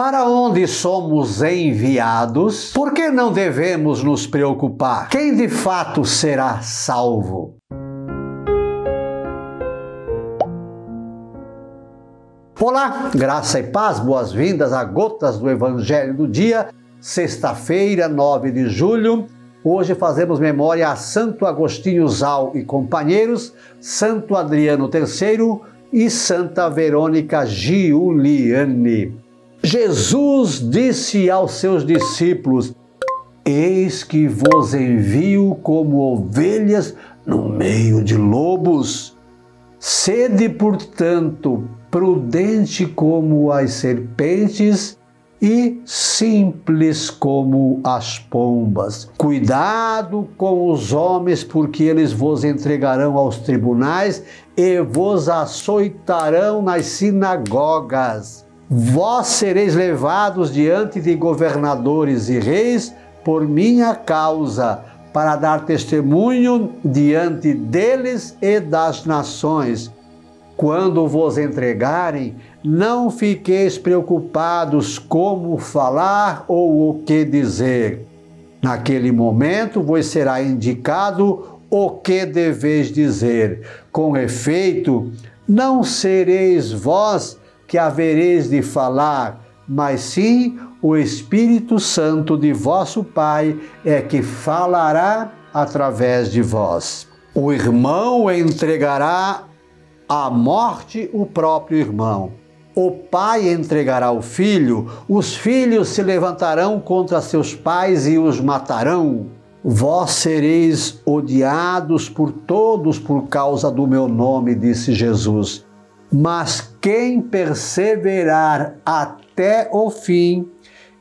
Para onde somos enviados? Por que não devemos nos preocupar? Quem de fato será salvo? Olá, graça e paz, boas-vindas a Gotas do Evangelho do Dia, sexta-feira, 9 de julho. Hoje fazemos memória a Santo Agostinho Zal e companheiros, Santo Adriano III e Santa Verônica Giuliani. Jesus disse aos seus discípulos: Eis que vos envio como ovelhas no meio de lobos. Sede, portanto, prudente como as serpentes e simples como as pombas. Cuidado com os homens, porque eles vos entregarão aos tribunais e vos açoitarão nas sinagogas. Vós sereis levados diante de governadores e reis por minha causa, para dar testemunho diante deles e das nações quando vos entregarem, não fiqueis preocupados como falar ou o que dizer. Naquele momento vos será indicado o que deveis dizer. Com efeito, não sereis vós que havereis de falar, mas sim o Espírito Santo de vosso Pai é que falará através de vós. O irmão entregará à morte o próprio irmão. O pai entregará o filho, os filhos se levantarão contra seus pais e os matarão. Vós sereis odiados por todos por causa do meu nome, disse Jesus. Mas quem perseverar até o fim,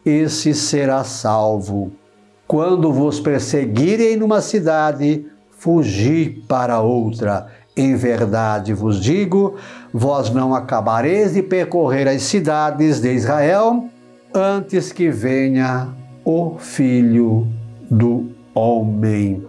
esse será salvo. Quando vos perseguirem numa cidade, fugi para outra. Em verdade vos digo: vós não acabareis de percorrer as cidades de Israel antes que venha o Filho do Homem.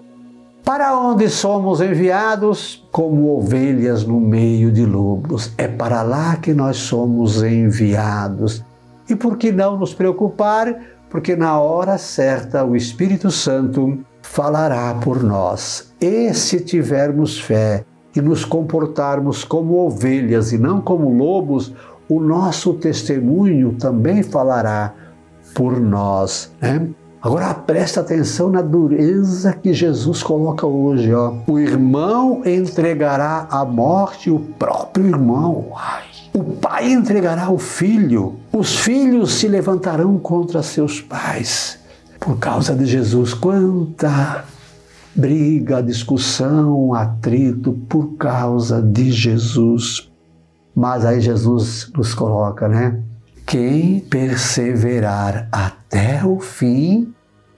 Para onde somos enviados? Como ovelhas no meio de lobos. É para lá que nós somos enviados. E por que não nos preocupar? Porque na hora certa o Espírito Santo falará por nós. E se tivermos fé, e nos comportarmos como ovelhas e não como lobos, o nosso testemunho também falará por nós. Né? Agora presta atenção na dureza que Jesus coloca hoje. Ó. O irmão entregará à morte o próprio irmão. Ai. O pai entregará o filho. Os filhos se levantarão contra seus pais. Por causa de Jesus, quanta briga, discussão, atrito por causa de Jesus. Mas aí Jesus nos coloca, né? Quem perseverar até o fim,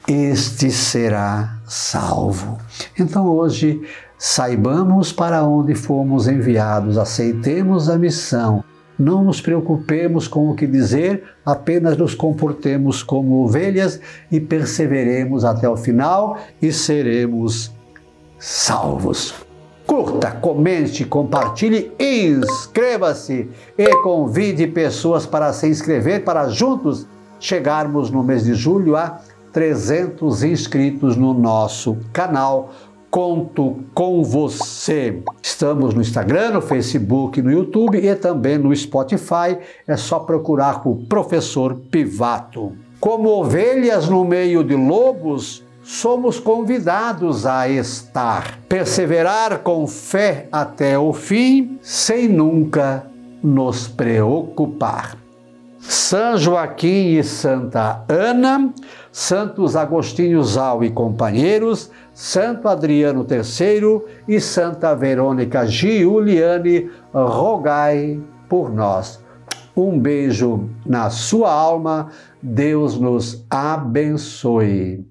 este será salvo. Então hoje, saibamos para onde fomos enviados, aceitemos a missão não nos preocupemos com o que dizer, apenas nos comportemos como ovelhas e perseveremos até o final e seremos salvos. Curta, comente, compartilhe, inscreva-se e convide pessoas para se inscrever para juntos chegarmos no mês de julho a 300 inscritos no nosso canal conto com você. Estamos no Instagram, no Facebook, no YouTube e também no Spotify. É só procurar por Professor Pivato. Como ovelhas no meio de lobos, somos convidados a estar, perseverar com fé até o fim, sem nunca nos preocupar. São Joaquim e Santa Ana, Santos Agostinho Zal e companheiros, Santo Adriano III e Santa Verônica Giuliani, rogai por nós. Um beijo na sua alma, Deus nos abençoe.